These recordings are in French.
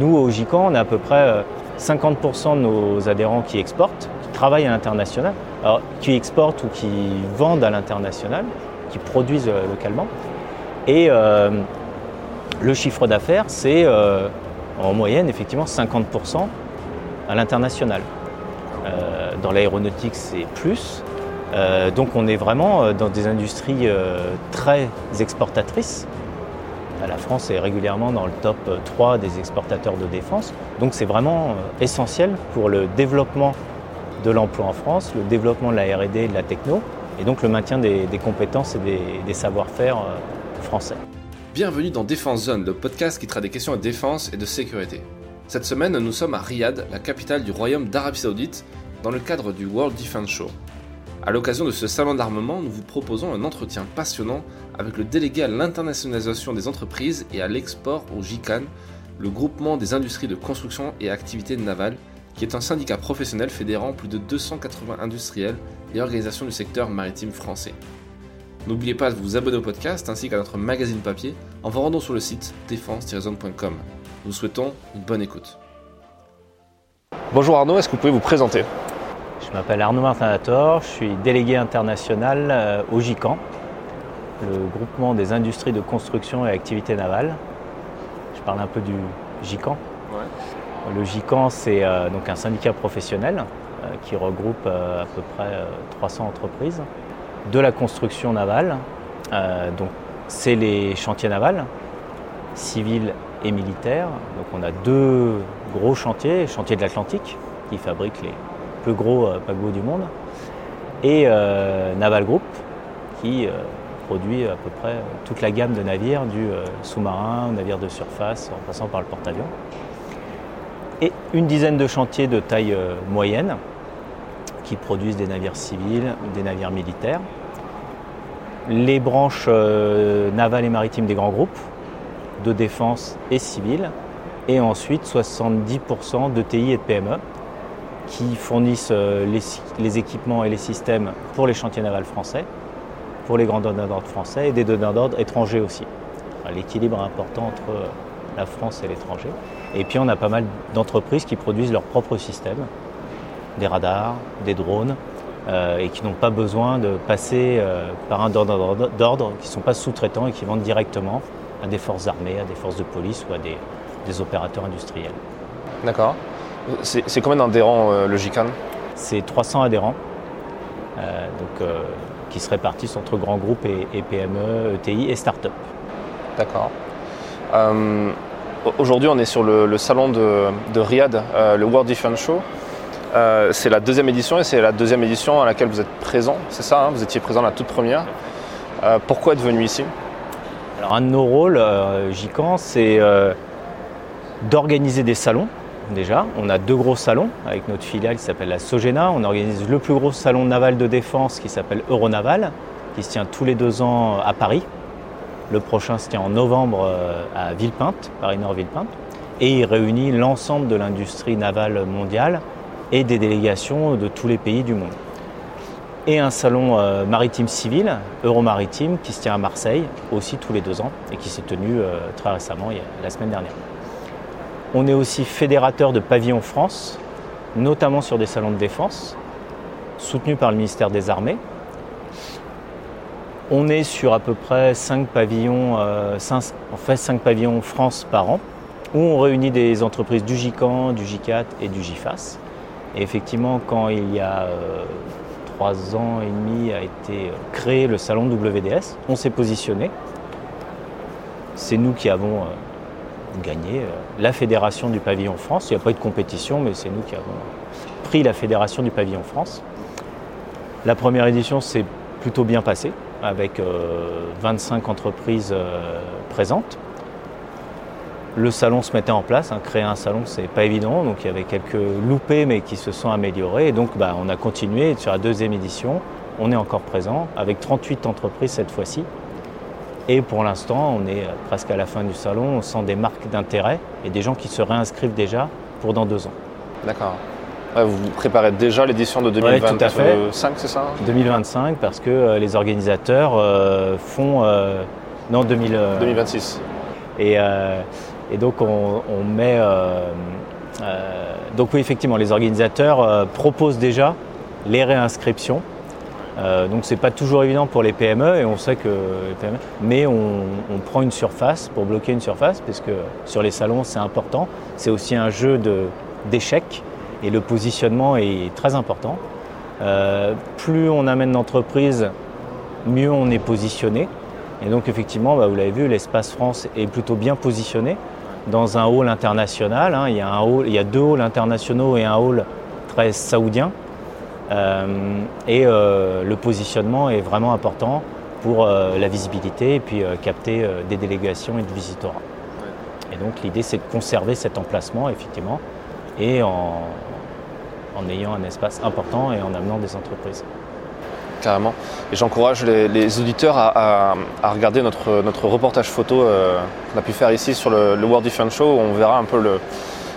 Nous, au GICAN, on a à peu près 50% de nos adhérents qui exportent, qui travaillent à l'international, qui exportent ou qui vendent à l'international, qui produisent localement. Et le chiffre d'affaires, c'est en moyenne effectivement 50% à l'international. Euh, dans l'aéronautique, c'est plus. Euh, donc on est vraiment euh, dans des industries très exportatrices. La France est régulièrement dans le top 3 des exportateurs de défense. Donc c'est vraiment essentiel pour le développement de l'emploi en France, le développement de la RD et de la techno, et donc le maintien des, compétences et des, savoir-faire français. Bienvenue dans Défense Zone, le podcast qui traite des questions de défense et de sécurité. Cette semaine, nous sommes à Riyad, la capitale du Royaume d'Arabie Saoudite, dans le cadre du World Defense Show. À l'occasion de ce salon d'armement, nous vous proposons un entretien passionnant avec le délégué à l'internationalisation des entreprises et à l'export au GICAN, le groupement des industries de construction et activités navales, qui est un syndicat professionnel fédérant plus de 280 industriels et organisations du secteur maritime français. N'oubliez pas de vous abonner au podcast ainsi qu'à notre magazine papier en vous rendant sur le site défense-zone.com. Nous souhaitons une bonne écoute. Bonjour Arnaud, est-ce que vous pouvez vous présenter? Je m'appelle Arnaud Martinator, je suis délégué international euh, au GICAN, le groupement des industries de construction et activités navales. Je parle un peu du GICAN. Le GICAN, c'est euh, donc un syndicat professionnel euh, qui regroupe à peu près 300 entreprises de la construction navale. donc, c'est les chantiers navals, civils et militaires. Donc on a deux gros chantiers, chantier de l'Atlantique, qui fabrique les plus gros euh, paquebots du monde, et euh, Naval Group, qui euh, produit à peu près toute la gamme de navires, du sous-marin navire de surface, en passant par le porte-avions. Et une dizaine de chantiers de taille moyenne, qui produisent des navires civils, des navires militaires. Les branches navales et maritimes des grands groupes, de défense et civile, et ensuite 70% de TI et de PME qui fournissent euh, les, équipements et les systèmes pour les chantiers navals français, pour les grands donneurs d'ordre français et des donneurs d'ordre étrangers aussi. L'équilibre est important entre euh, la France et l'étranger. Et puis on a pas mal d'entreprises qui produisent leurs propres systèmes, des radars, des drones, euh, et qui n'ont pas besoin de passer par un donneur d'ordre, qui ne sont pas sous-traitants et qui vendent directement à des forces armées, à des forces de police ou à des, opérateurs industriels. D'accord. C'est combien d'adhérents euh, le GICAN C'est 300 adhérents, euh, donc, euh, qui se répartissent entre grands groupes et, PME, ETI et start-up. D'accord. Aujourd'hui, on est sur le, salon de, Riyad, le World Defense Show. c'est la deuxième édition et c'est la deuxième édition à laquelle vous êtes présent, c'est ça hein? Vous étiez présent la toute première. pourquoi être venu ici? Alors un de nos rôles, euh, GICAN, c'est euh, d'organiser des salons. Déjà, on a deux gros salons avec notre filiale qui s'appelle la Sogena. On organise le plus gros salon naval de défense qui s'appelle Euronaval, qui se tient tous les deux ans à Paris. Le prochain se tient en novembre euh, à Villepinte, Paris-Nord-Villepinte. Et il réunit l'ensemble de l'industrie navale mondiale et des délégations de tous les pays du monde et un salon euh, maritime civil, Euromaritime, qui se tient à Marseille aussi tous les deux ans et qui s'est tenu euh, très récemment, la semaine dernière. On est aussi fédérateur de pavillons France, notamment sur des salons de défense, soutenus par le ministère des Armées. On est sur à peu près 5 pavillons, euh, en fait 5 pavillons France par an, où on réunit des entreprises du GICAN, du GICAT et du GIFAS. Et effectivement, quand il y a trois ans et demi a été euh, créé le salon WDS. On s'est positionné. C'est nous qui avons euh, gagné euh, la fédération du pavillon France. Il n'y a pas eu de compétition, mais c'est nous qui avons pris la fédération du pavillon France. La première édition s'est plutôt bien passée, avec 25 entreprises présentes le salon se mettait en place. Hein. Créer un salon, c'est pas évident. Donc il y avait quelques loupés, mais qui se sont améliorés. Donc bah, on a continué sur la deuxième édition. On est encore présent avec 38 entreprises cette fois-ci. Et pour l'instant, on est presque à la fin du salon. On sent des marques d'intérêt et des gens qui se réinscrivent déjà pour dans deux ans. D'accord. vous préparez déjà l'édition de 2025, c'est ça 2025, parce que euh, les organisateurs euh, font. Euh, non, 2026. Et Et donc on, met... donc oui, effectivement, les organisateurs proposent déjà les réinscriptions. Donc c'est pas toujours évident pour les PME et on sait que PME, mais on, prend une surface pour bloquer une surface parce que sur les salons c'est important. C'est aussi un jeu d'échecs et le positionnement est très important. Euh, plus on amène d'entreprises, mieux on est positionné. Et donc effectivement, bah, vous l'avez vu, l'espace France est plutôt bien positionné dans un hall international. Hein. il, y a un hall, il, y a deux halls internationaux et un hall très saoudien. Euh, et euh, le positionnement est vraiment important pour la visibilité et puis capter des délégations et de visitorat. Et donc l'idée c'est de conserver cet emplacement effectivement et en, en ayant un espace important et en amenant des entreprises. Carrément. Et j'encourage les, auditeurs à, regarder notre, notre reportage photo euh, qu'on a pu faire ici sur le, World Different Show. Où on verra un peu le,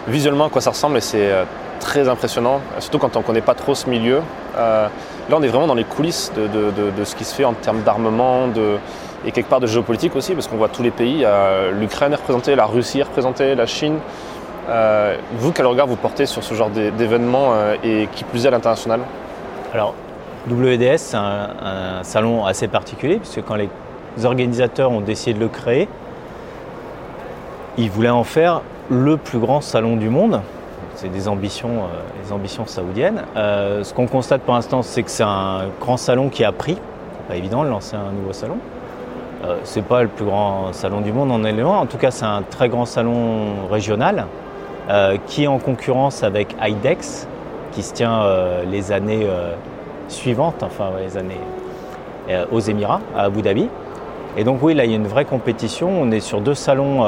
visuellement à quoi ça ressemble et c'est euh, très impressionnant, surtout quand on ne connaît pas trop ce milieu. Euh, là, on est vraiment dans les coulisses de, ce qui se fait en termes d'armement et quelque part de géopolitique aussi, parce qu'on voit tous les pays. L'Ukraine est représentée, la Russie est représentée, la Chine. Euh, vous, quel regard vous portez sur ce genre d'événement euh, et qui plus est à l'international? Alors, WDS, c'est un, salon assez particulier, puisque quand les organisateurs ont décidé de le créer, ils voulaient en faire le plus grand salon du monde. C'est des ambitions, euh, ambitions saoudiennes. ce qu'on constate pour l'instant, c'est que c'est un grand salon qui a pris. C'est pas évident de lancer un nouveau salon. c'est pas le plus grand salon du monde en élément. En tout cas, c'est un très grand salon régional euh, qui est en concurrence avec IDEX, qui se tient euh, les années euh, suivantes, enfin les années aux Émirats, à Abu Dhabi. Et donc oui, là il y a une vraie compétition. On est sur deux salons,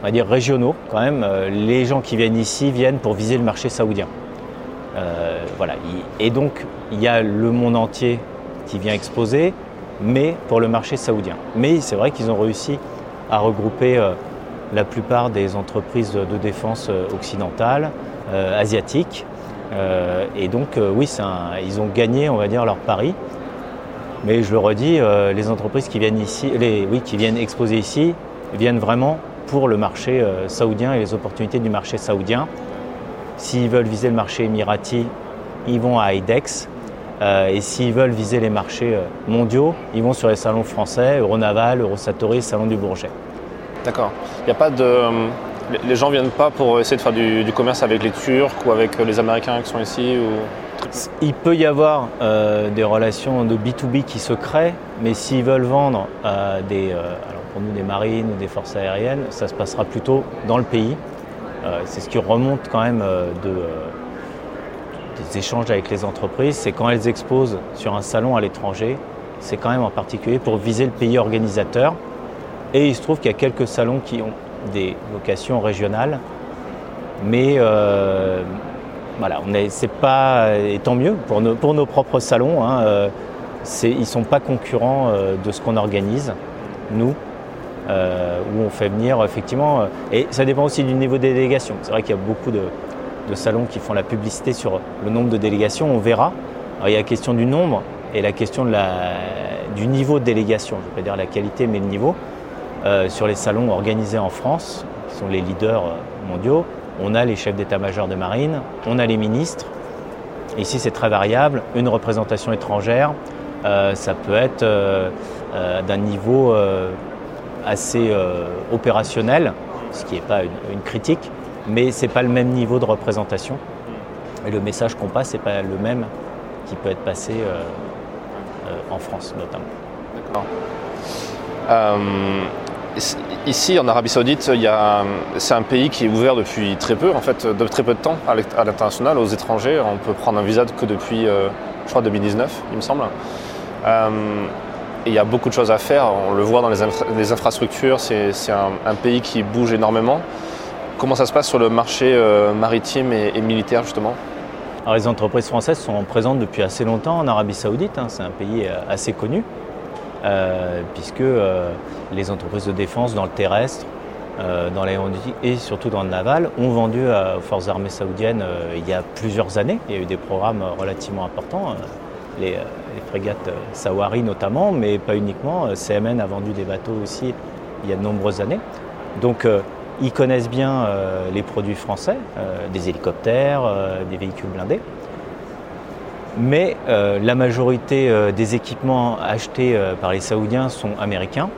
on va dire régionaux quand même. Les gens qui viennent ici viennent pour viser le marché saoudien. voilà. Et donc il y a le monde entier qui vient exposer, mais pour le marché saoudien. Mais c'est vrai qu'ils ont réussi à regrouper la plupart des entreprises de défense euh, occidentales, euh, asiatiques. Euh, et donc oui, ils ont gagné, on va dire, leur pari. Mais je le redis, les entreprises qui viennent ici, les, oui, qui viennent exposer ici, viennent vraiment pour le marché saoudien et les opportunités du marché saoudien. S'ils veulent viser le marché émirati, ils vont à IDEX. et s'ils veulent viser les marchés mondiaux, ils vont sur les salons français, Euronaval, Eurosatori, Salon du Bourget. D'accord. Il a pas de. Euh, les gens viennent pas pour essayer de faire du, commerce avec les Turcs ou avec les Américains qui sont ici ou... Il peut y avoir euh, des relations de B2B qui se créent, mais s'ils veulent vendre à des, euh, pour nous des marines ou des forces aériennes, ça se passera plutôt dans le pays. c'est ce qui remonte quand même de, des échanges avec les entreprises, c'est quand elles exposent sur un salon à l'étranger, c'est quand même en particulier pour viser le pays organisateur et il se trouve qu'il y a quelques salons qui ont des vocations régionales. Mais euh, voilà, c'est pas, et tant mieux pour nos, pour nos propres salons, hein, euh, ils ne sont pas concurrents euh, de ce qu'on organise, nous, où on fait venir effectivement. et ça dépend aussi du niveau des délégations. C'est vrai qu'il y a beaucoup de, salons qui font la publicité sur le nombre de délégations, on verra. il y a la question du nombre et la question de la, du niveau de délégation. Je ne vais pas dire la qualité, mais le niveau. Euh, sur les salons organisés en France, qui sont les leaders euh, mondiaux, on a les chefs d'état-major de marine, on a les ministres. Ici, c'est très variable. Une représentation étrangère, euh, ça peut être d'un niveau assez opérationnel, ce qui n'est pas une, critique, mais ce n'est pas le même niveau de représentation. Et le message qu'on passe n'est pas le même qui peut être passé en France notamment. D'accord. Ici, en Arabie Saoudite, c'est un pays qui est ouvert depuis très peu, en fait, de très peu de temps à l'international, aux étrangers. On peut prendre un visa que depuis, euh, je crois, 2019, il me semble. Euh, il y a beaucoup de choses à faire. On le voit dans les, infrastructures. C'est un, pays qui bouge énormément. Comment ça se passe sur le marché euh, maritime et, militaire, justement? Les entreprises françaises sont présentes depuis assez longtemps en Arabie Saoudite. Hein. C'est un pays assez connu. Euh, puisque euh, les entreprises de défense dans le terrestre, euh, dans l'aéronautique et surtout dans le naval ont vendu aux forces armées saoudiennes il y a plusieurs années. Il y a eu des programmes relativement importants. Les, frégates Sawari notamment, mais pas uniquement. CMN a vendu des bateaux aussi il y a de nombreuses années. Donc ils connaissent bien les produits français, des hélicoptères, des véhicules blindés. Mais la majorité des équipements achetés par les Saoudiens sont américains,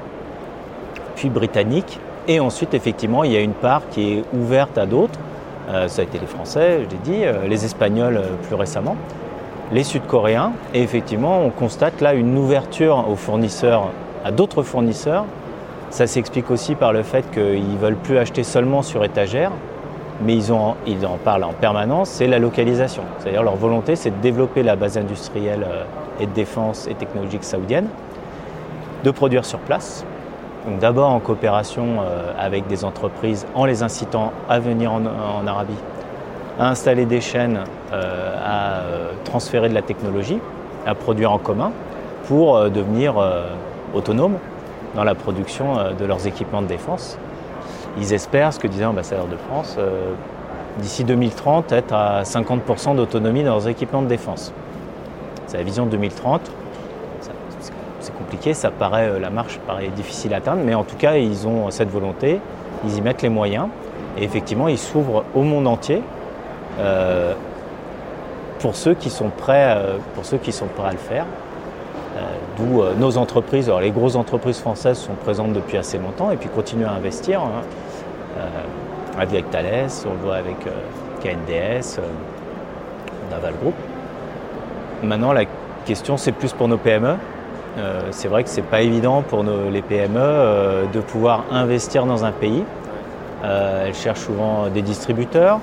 puis britanniques. Et ensuite, effectivement, il y a une part qui est ouverte à d'autres. ça a été les Français, je l'ai dit, les Espagnols plus récemment les Sud-Coréens. Et effectivement, on constate là une ouverture aux fournisseurs, à d'autres fournisseurs. Ça s'explique aussi par le fait qu'ils ne veulent plus acheter seulement sur étagère, mais ils, en parlent en permanence, c'est la localisation. C'est-à-dire leur volonté, c'est de développer la base industrielle euh, et de défense et technologique saoudienne, de produire sur place. Donc d'abord en coopération euh, avec des entreprises, en les incitant à venir en Arabie à installer des chaînes, euh, à transférer de la technologie, à produire en commun pour devenir autonomes dans la production de leurs équipements de défense. Ils espèrent, ce que disait l'ambassadeur de France, d'ici 2030 être à 50% d'autonomie dans leurs équipements de défense. C'est la vision 2030. C'est compliqué, ça paraît, la marche paraît difficile à atteindre, mais en tout cas, ils ont cette volonté, ils y mettent les moyens, et effectivement, ils s'ouvrent au monde entier, euh, pour ceux qui sont prêts, euh, pour ceux qui sont prêts à le faire. Euh, d'où nos entreprises, alors les grosses entreprises françaises sont présentes depuis assez longtemps et puis continuent à investir. Hein. Avec Thales, on le voit avec KNDS, Naval Group. Maintenant, la question, c'est plus pour nos PME. c'est vrai que ce n'est pas évident pour les PME de pouvoir investir dans un pays. elles cherchent souvent des distributeurs,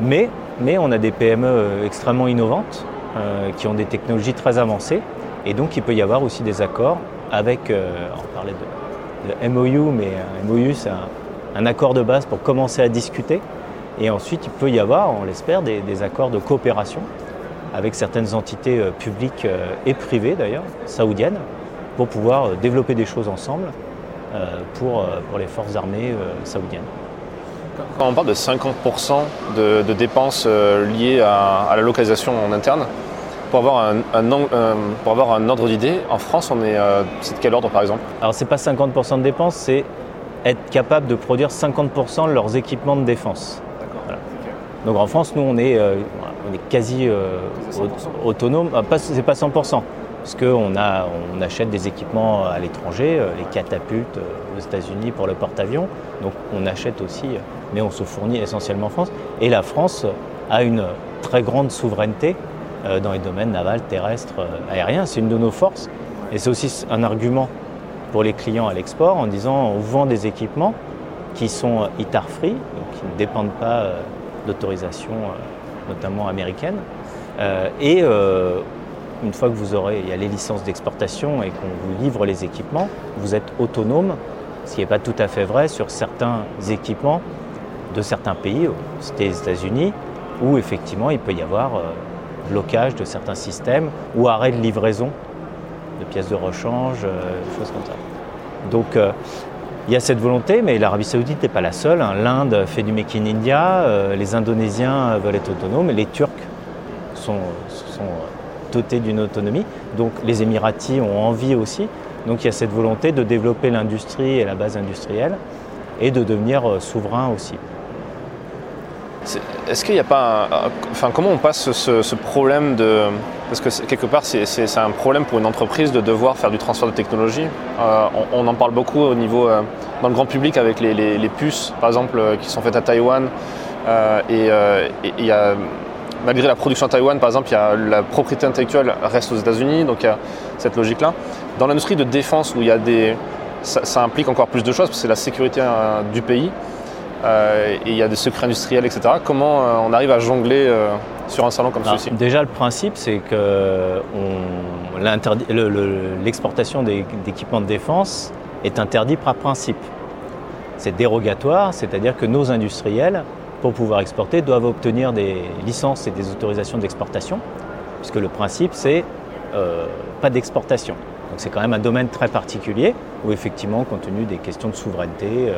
mais mais on a des PME euh, extrêmement innovantes euh, qui ont des technologies très avancées. Et donc il peut y avoir aussi des accords avec, euh, on parlait de, MOU, mais MOU c'est un, accord de base pour commencer à discuter. Et ensuite il peut y avoir, on l'espère, des, accords de coopération avec certaines entités publiques et privées d'ailleurs, saoudiennes, pour pouvoir développer des choses ensemble pour, pour les forces armées saoudiennes. Quand on parle de 50% de, dépenses euh, liées à, la localisation en interne, pour avoir un, ordre d'idée, en France, on est, euh, c'est de quel ordre par exemple? Alors c'est pas 50% de dépenses, c'est être capable de produire 50% de leurs équipements de défense. Donc en France, nous on est, euh, quasi autonome. Ah, c'est pas 100% parce qu'on on achète des équipements à l'étranger, les catapultes aux États-Unis pour le porte-avions. Donc on achète aussi mais on se fournit essentiellement en France. Et la France a une très grande souveraineté euh, dans les domaines navals, terrestres, euh, aériens. C'est une de nos forces. Et c'est aussi un argument pour les clients à l'export en disant on vend des équipements qui sont ITAR free, donc qui ne dépendent pas euh, d'autorisation, notamment américaine. et une fois que vous aurez, il y a les licences d'exportation et qu'on vous livre les équipements, vous êtes autonome, ce qui n'est pas tout à fait vrai sur certains équipements de certains pays, c'était les États-Unis, où effectivement il peut y avoir euh, blocage de certains systèmes ou arrêt de livraison de pièces de rechange, euh, choses comme ça. Donc euh, il y a cette volonté, mais l'Arabie Saoudite n'est pas la seule. Hein. L'Inde fait du Make in India, les Indonésiens veulent être autonomes, les Turcs sont, sont dotés d'une autonomie. Donc les Émiratis ont envie aussi. Donc il y a cette volonté de développer l'industrie et la base industrielle et de devenir souverain aussi. Est-ce qu'il n'y a pas. enfin, comment on passe ce, problème de. Parce que quelque part, c'est un problème pour une entreprise de devoir faire du transfert de technologie. Euh, on, en parle beaucoup au niveau. Euh, dans le grand public avec les, puces, par exemple, euh, qui sont faites à Taïwan. et il y a. Malgré la production à Taïwan, par exemple, y a, la propriété intellectuelle reste aux États-Unis, donc il y a cette logique-là. Dans l'industrie de défense, où il y a des. Ça, ça, implique encore plus de choses, parce que c'est la sécurité du pays. Euh, et il y a des secrets industriels, etc. Comment euh, on arrive à jongler euh, sur un salon comme celui-ci? Déjà, le principe, c'est que l'exportation d'équipements de défense est interdit par principe. C'est dérogatoire, c'est-à-dire que nos industriels, pour pouvoir exporter, doivent obtenir des licences et des autorisations d'exportation, puisque le principe, c'est pas d'exportation. Donc c'est quand même un domaine très particulier, où effectivement, compte tenu des questions de souveraineté,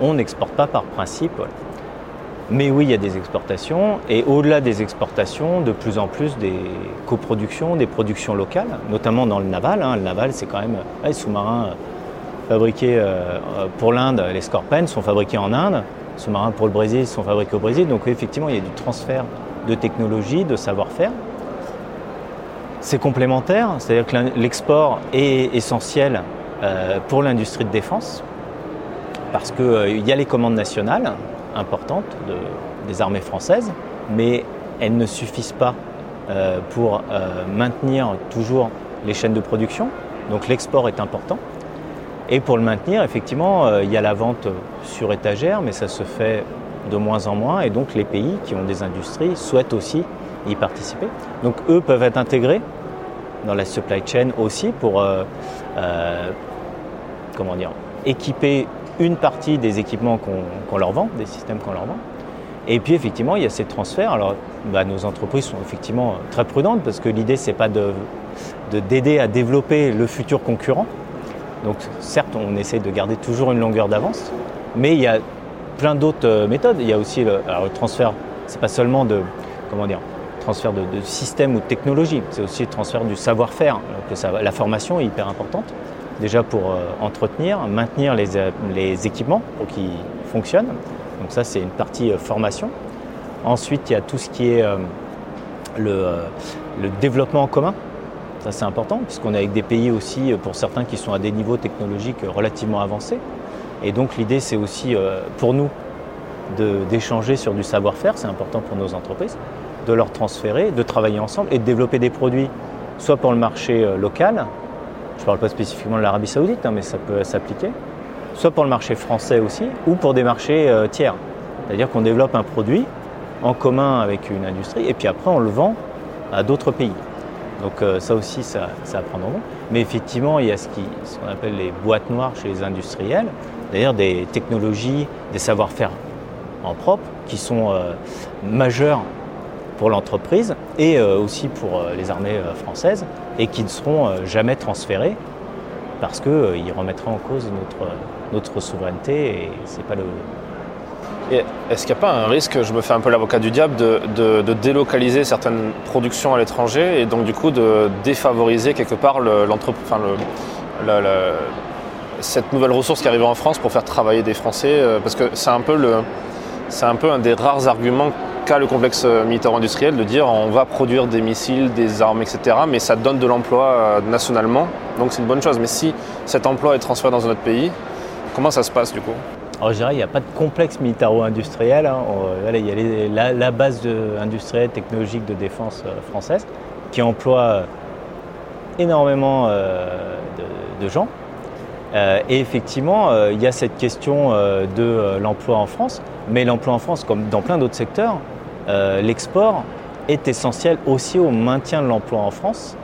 on n'exporte pas par principe. Mais oui, il y a des exportations, et au-delà des exportations, de plus en plus des coproductions, des productions locales, notamment dans le naval. Hein. Le naval, c'est quand même les sous-marins fabriqués pour l'Inde, les Scorpènes sont fabriqués en Inde, les sous-marins pour le Brésil sont fabriqués au Brésil. Donc effectivement, il y a du transfert de technologie, de savoir-faire. C'est complémentaire, c'est-à-dire que l'export est essentiel pour l'industrie de défense, parce qu'il y a les commandes nationales importantes des armées françaises, mais elles ne suffisent pas euh, pour euh, maintenir toujours les chaînes de production. Donc l'export est important. Et pour le maintenir, effectivement, euh, il y a la vente sur étagère, mais ça se fait de moins en moins. Et donc les pays qui ont des industries souhaitent aussi y participer. Donc eux peuvent être intégrés dans la supply chain aussi pour comment dire, équiper une partie des équipements qu'on leur vend, des systèmes qu'on leur vend. Et puis effectivement, il y a ces transferts. Alors, bah, nos entreprises sont effectivement très prudentes parce que l'idée, c'est pas de d'aider à développer le futur concurrent. Donc, certes, on essaie de garder toujours une longueur d'avance, mais il y a plein d'autres euh, méthodes. Il y a aussi le, alors, le transfert. C'est pas seulement de comment dire transfert de, de système ou de technologie. C'est aussi le transfert du savoir-faire. La formation est hyper importante. Déjà pour euh, entretenir, maintenir les, les équipements pour qu'ils fonctionnent donc ça, c'est une partie euh, formation. Ensuite, il y a tout ce qui est euh, euh, le, développement en commun. Ça, c'est important, puisqu'on est avec des pays aussi, pour certains, qui sont à des niveaux technologiques relativement avancés. Et donc, l'idée, c'est aussi pour nous d'échanger sur du savoir-faire, c'est important pour nos entreprises, de leur transférer, de travailler ensemble et de développer des produits, soit pour le marché local, je ne parle pas spécifiquement de l'Arabie Saoudite, hein, mais ça peut s'appliquer, soit pour le marché français aussi, ou pour des marchés euh, tiers. C'est-à-dire qu'on développe un produit en commun avec une industrie, et puis après on le vend à d'autres pays. Donc euh, ça aussi, ça, ça en. Mais effectivement, il y a ce qu'on appelle les boîtes noires chez les industriels, c'est-à-dire des technologies, des savoir-faire en propre qui sont euh, majeurs pour l'entreprise et aussi pour les armées françaises et qui ne seront jamais transférés parce qu'ils remettraient en cause notre, notre souveraineté et c'est pas le. Est-ce qu'il n'y a pas un risque, je me fais un peu l'avocat du diable, de, délocaliser certaines productions à l'étranger et donc du coup de défavoriser quelque part cette nouvelle ressource qui arrive en France pour faire travailler des Français euh, Parce que c'est un c'est un peu un des rares arguments qu'a le complexe militaire industriel de dire on va produire des missiles, des armes, etc. Mais ça donne de l'emploi euh, nationalement, donc c'est une bonne chose. Mais si cet emploi est transféré dans un autre pays, Comment ça se passe du coup? Alors je dirais, il n'y a pas de complexe militaro-industriel. Hein. il y a la, base industrielle technologique de défense euh, française qui emploie euh, énormément euh, de, gens. et effectivement, il y a cette question de l'emploi en France. Mais l'emploi en France, comme dans plein d'autres secteurs, l'export est essentiel aussi au maintien de l'emploi en France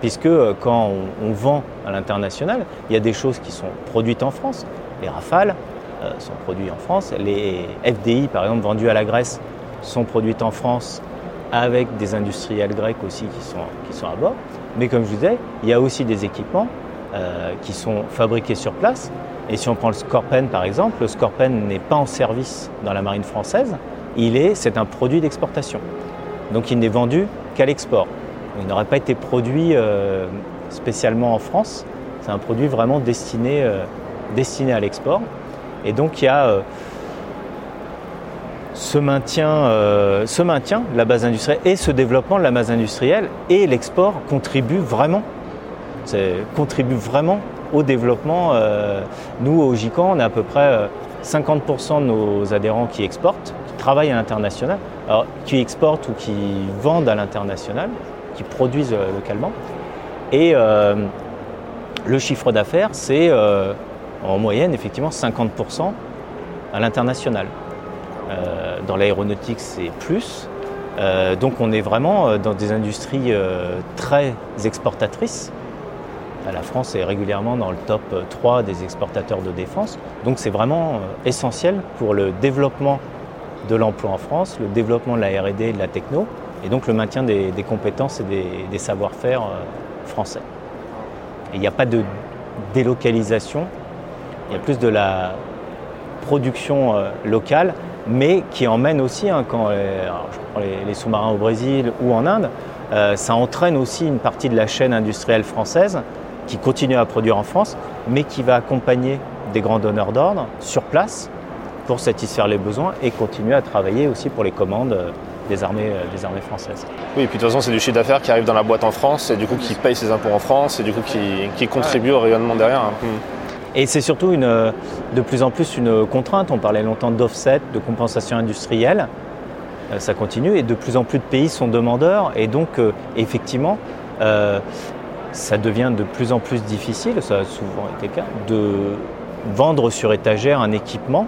puisque quand on, vend à l'international, il y a des choses qui sont produites en France. Les Rafales euh, sont produits en France. Les FDI, par exemple, vendus à la Grèce, sont produites en France avec des industriels grecs aussi qui sont, qui sont à bord. Mais comme je vous disais, il y a aussi des équipements euh, qui sont fabriqués sur place. Et si on prend le Scorpen par exemple, le Scorpen n'est pas en service dans la marine française, il est, c'est un produit d'exportation. Donc il n'est vendu qu'à l'export. Il n'aurait pas été produit euh, spécialement en France. C'est un produit vraiment destiné destiné à l'export. Et donc il y a euh, ce, maintien, euh, maintien de la base industrielle et ce développement de la base industrielle et l'export contribue vraiment, contribue vraiment au développement. Euh, nous, au GICAN, on a à peu près 50% de nos adhérents qui exportent, travaillent à l'international, qui exportent ou qui vendent à l'international, qui produisent localement. Et le chiffre d'affaires, c'est en moyenne, effectivement, 50% à l'international. Euh, dans l'aéronautique, c'est plus. Euh, donc on est vraiment euh, dans des industries très exportatrices. La France est régulièrement dans le top 3 des exportateurs de défense. Donc c'est vraiment essentiel pour le développement de l'emploi en France, le développement de la RD et de la techno, et donc le maintien des, compétences et des, savoir-faire français. Il n'y a pas de délocalisation il y a plus de la production euh, locale, mais qui emmène aussi, hein, quand euh, je prends les, sous-marins au Brésil ou en Inde, euh, ça entraîne aussi une partie de la chaîne industrielle française qui continue à produire en France, mais qui va accompagner des grands donneurs d'ordre sur place pour satisfaire les besoins et continuer à travailler aussi pour les commandes des armées, des armées françaises. Oui, et puis de toute façon, c'est du chiffre d'affaires qui arrive dans la boîte en France et du coup qui paye ses impôts en France et du coup qui, contribue au rayonnement derrière. Hein. Et c'est surtout une, de plus en plus une contrainte. On parlait longtemps d'offset, de compensation industrielle. Euh, ça continue et de plus en plus de pays sont demandeurs. Et donc, euh, effectivement, euh, ça devient de plus en plus difficile, ça a souvent été le cas, de vendre sur étagère un équipement.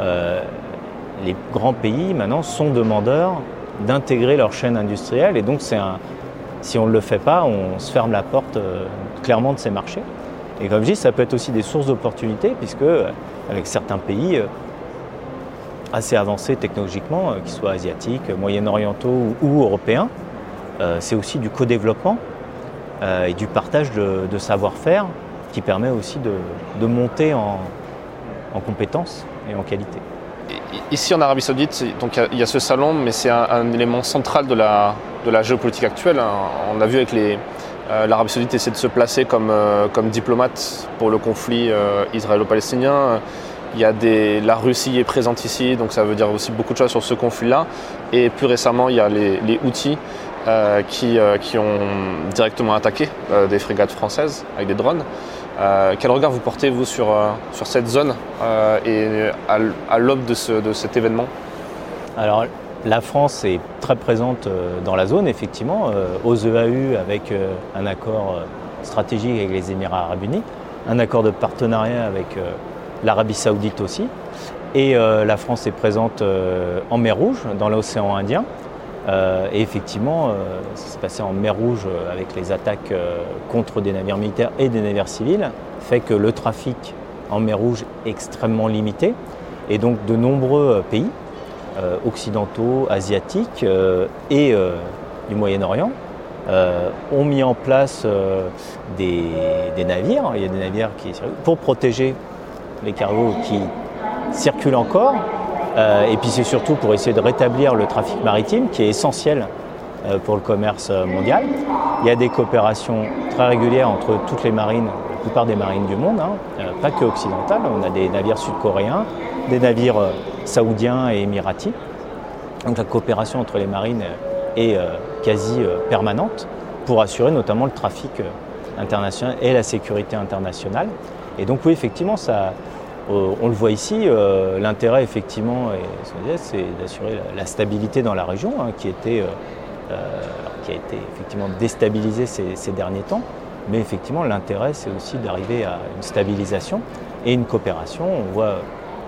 Les grands pays maintenant sont demandeurs d'intégrer leur chaîne industrielle et donc c'est un, si on ne le fait pas, on se ferme la porte clairement de ces marchés. Et comme je dis, ça peut être aussi des sources d'opportunités, puisque avec certains pays euh, assez avancés technologiquement, euh, qu'ils soient asiatiques, moyen-orientaux ou, européens, euh, c'est aussi du co-développement et du partage de, savoir-faire qui permet aussi de, monter en, compétences et en qualité. Ici en Arabie Saoudite, il y, a ce salon, mais c'est un, élément central de la, de la géopolitique actuelle. Hein. On a vu avec les, euh, L'Arabie saoudite essaie de se placer comme, euh, comme diplomate pour le conflit euh, israélo-palestinien. Il y a des, la Russie est présente ici, donc ça veut dire aussi beaucoup de choses sur ce conflit-là. Et plus récemment, il y a les, les Houthis qui, qui, ont directement attaqué des frégates françaises avec des drones. Quel regard vous portez, vous, sur, sur cette zone et à, l'aube de, de cet événement? Alors, la France est très présente euh, dans la zone, effectivement, euh, aux EAU avec euh, un accord stratégique avec les Émirats arabes unis, un accord de partenariat avec l'Arabie saoudite aussi. Et la France est présente en mer Rouge, dans l'océan Indien. Et effectivement, ça s'est passé en mer Rouge avec les attaques contre des navires militaires et des navires civils, fait que le trafic en mer Rouge est extrêmement limité. Et donc de nombreux pays, euh, occidentaux, asiatiques euh, et euh, du Moyen-Orient ont mis en place des, navires. Il y a des navires qui pour protéger les cargos qui circulent encore. Et puis c'est surtout pour essayer de rétablir le trafic maritime qui est essentiel pour le commerce mondial. Il y a des coopérations très régulières entre toutes les marines, la plupart des marines du monde, hein, pas que occidentales. On a des navires sud-coréens, des navires saoudiens et émiratis. Donc la coopération entre les marines est euh, quasi euh, permanente pour assurer notamment le trafic euh, international et la sécurité internationale. Et donc oui, effectivement, ça, on le voit ici, l'intérêt effectivement, c'est d'assurer la, stabilité dans la région, hein, qui, était, qui a été effectivement déstabilisée ces, derniers temps. Mais effectivement, l'intérêt, c'est aussi d'arriver à une stabilisation et une coopération. On voit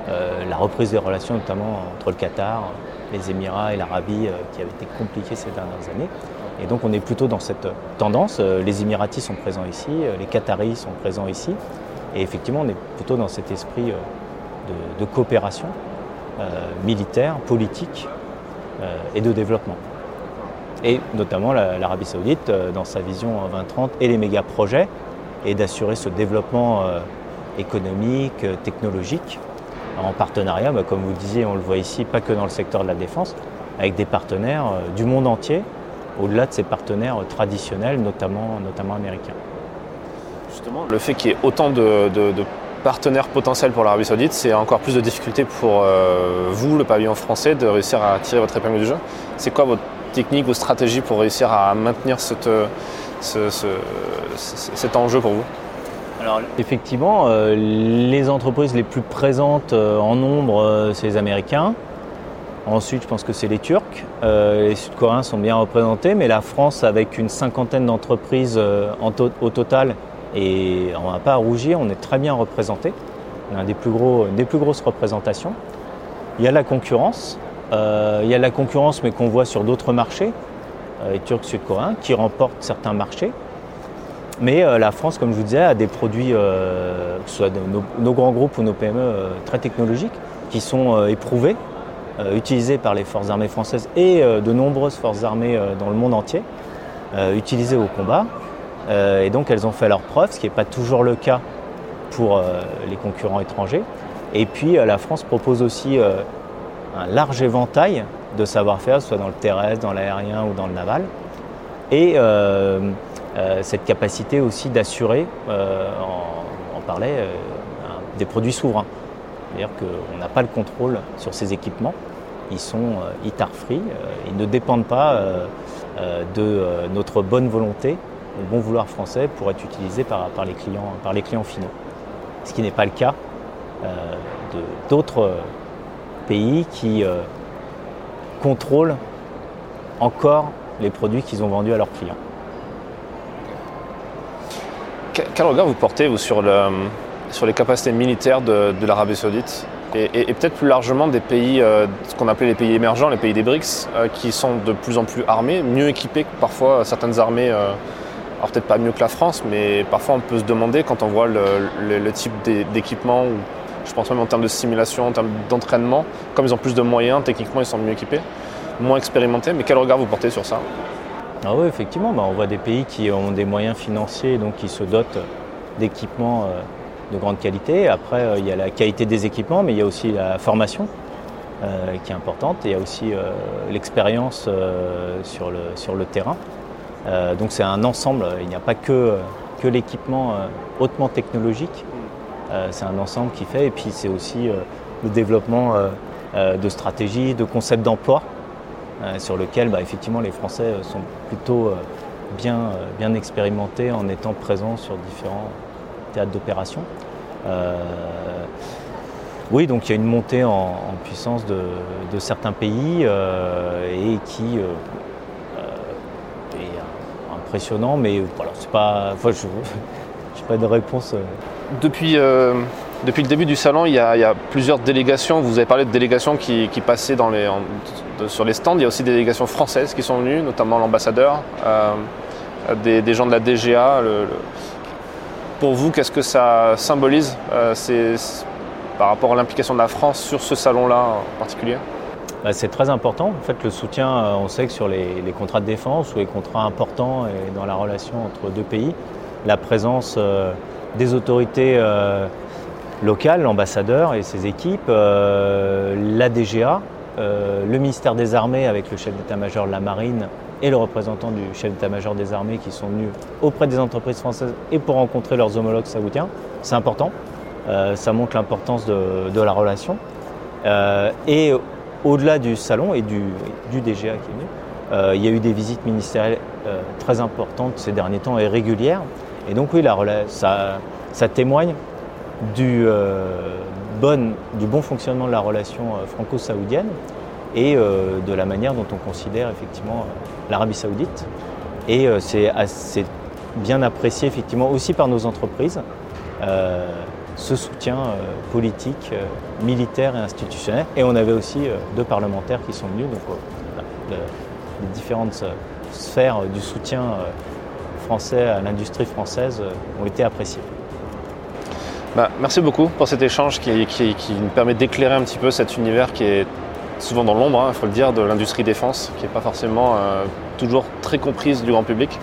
euh, la reprise des relations notamment entre le Qatar, les Émirats et l'Arabie euh, qui avait été compliquée ces dernières années. Et donc on est plutôt dans cette tendance. Euh, les Émiratis sont présents ici, les Qataris sont présents ici. Et effectivement, on est plutôt dans cet esprit de, coopération militaire, politique et de développement. Et notamment l'Arabie saoudite, dans sa vision 2030 et les méga projets, et d'assurer ce développement économique, technologique, en partenariat, bah, comme vous le disiez, on le voit ici, pas que dans le secteur de la défense, avec des partenaires euh, du monde entier, au-delà de ces partenaires traditionnels, notamment, notamment américains. Justement, le fait qu'il y ait autant de, partenaires potentiels pour l'Arabie Saoudite, c'est encore plus de difficultés pour euh, vous, le pavillon français, de réussir à tirer votre épingle du jeu. C'est quoi votre technique, vos stratégies pour réussir à maintenir cet enjeu pour vous? Alors, effectivement, euh, les entreprises les plus présentes euh, en nombre, euh, c'est les Américains. Ensuite, je pense que c'est les Turcs. les Sud-Coréens sont bien représentés, mais la France, avec une cinquantaine d'entreprises au total, et on n'a pas à rougir, on est très bien représenté. On a des plus, gros, des plus grosses représentations. Il y a la concurrence. il y a la concurrence, mais qu'on voit sur d'autres marchés, les Turcs, Sud-Coréens, qui remportent certains marchés. Mais euh, la France, comme je vous disais, a des produits, euh, soit nos, grands groupes ou nos PME euh, très technologiques, qui sont éprouvés, utilisés par les forces armées françaises et de nombreuses forces armées dans le monde entier, utilisés au combat. Et donc elles ont fait leurs preuves, ce qui n'est pas toujours le cas pour les concurrents étrangers. Et puis la France propose aussi un large éventail de savoir-faire, soit dans le terrestre, dans l'aérien ou dans le naval. Et cette capacité aussi d'assurer, on, parlait, des produits souverains. C'est-à-dire qu'on n'a pas le contrôle sur ces équipements. Ils sont ITAR free, ils ne dépendent pas de notre bonne volonté, bon vouloir français pour être utilisés par, les, clients, par les clients finaux. Ce qui n'est pas le cas d'autres pays qui contrôlent encore les produits qu'ils ont vendus à leurs clients. Quel regard vous portez vous, sur, le, sur les capacités militaires de, l'Arabie saoudite et, peut-être plus largement des pays, euh, ce qu'on appelait les pays émergents, les pays des BRICS, euh, qui sont de plus en plus armés, mieux équipés que parfois certaines armées, euh, alors peut-être pas mieux que la France, mais parfois on peut se demander quand on voit le, type d'équipement, je pense même en termes de simulation, en termes d'entraînement, comme ils ont plus de moyens, techniquement ils sont mieux équipés moins expérimenté, mais quel regard vous portez sur ça? Ah oui, effectivement, bah, on voit des pays qui ont des moyens financiers, donc qui se dotent d'équipements euh, de grande qualité. Après, euh, il y a la qualité des équipements, mais il y a aussi la formation euh, qui est importante. il y a aussi l'expérience sur, le, sur le terrain. Donc c'est un ensemble, il n'y a pas que, que l'équipement hautement technologique, c'est un ensemble qui fait. Et puis c'est aussi le développement de stratégies, de concepts d'emploi. Euh, sur lequel bah, effectivement les Français euh, sont plutôt euh, bien, bien expérimentés en étant présents sur différents théâtres d'opération. oui, donc il y a une montée en, puissance de, certains pays et qui impressionnant, mais voilà, c'est pas. je n'ai pas de réponse. Depuis depuis le début du salon, il y, a, plusieurs délégations. Vous avez parlé de délégations qui, passaient sur les stands. Il y a aussi des délégations françaises qui sont venues, notamment l'ambassadeur, euh, des, gens de la DGA. pour vous, qu'est-ce que ça symbolise euh, par rapport à l'implication de la France sur ce salon-là en particulier? Bah, c'est très important. En fait, le soutien, euh, on sait que sur les, contrats de défense ou les contrats importants et dans la relation entre deux pays, la présence des autorités local, l'ambassadeur et ses équipes, euh, la DGA, euh, le ministère des Armées avec le chef d'état-major de la Marine et le représentant du chef d'état-major des armées qui sont venus auprès des entreprises françaises et pour rencontrer leurs homologues saoudiens. C'est important, euh, ça montre l'importance de, la relation. Au-delà du salon et du, DGA qui est venu, il y a eu des visites ministérielles très importantes ces derniers temps et régulières. Et donc oui, la, ça, témoigne du, euh, bon, du bon fonctionnement de la relation euh, franco-saoudienne et euh, de la manière dont on considère effectivement l'Arabie saoudite. Et c'est bien apprécié effectivement aussi par nos entreprises ce soutien politique, militaire et institutionnel. Et on avait aussi deux parlementaires qui sont venus, donc les différentes sphères du soutien français à l'industrie française ont été appréciées. Bah, merci beaucoup pour cet échange qui, nous permet d'éclairer un petit peu cet univers qui est souvent dans l'ombre, il hein, faut le dire, de l'industrie défense, qui n'est pas forcément euh, toujours très comprise du grand public.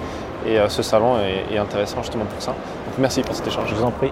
Et euh, ce salon est, intéressant justement pour ça. Donc merci pour cet échange. Je vous en prie.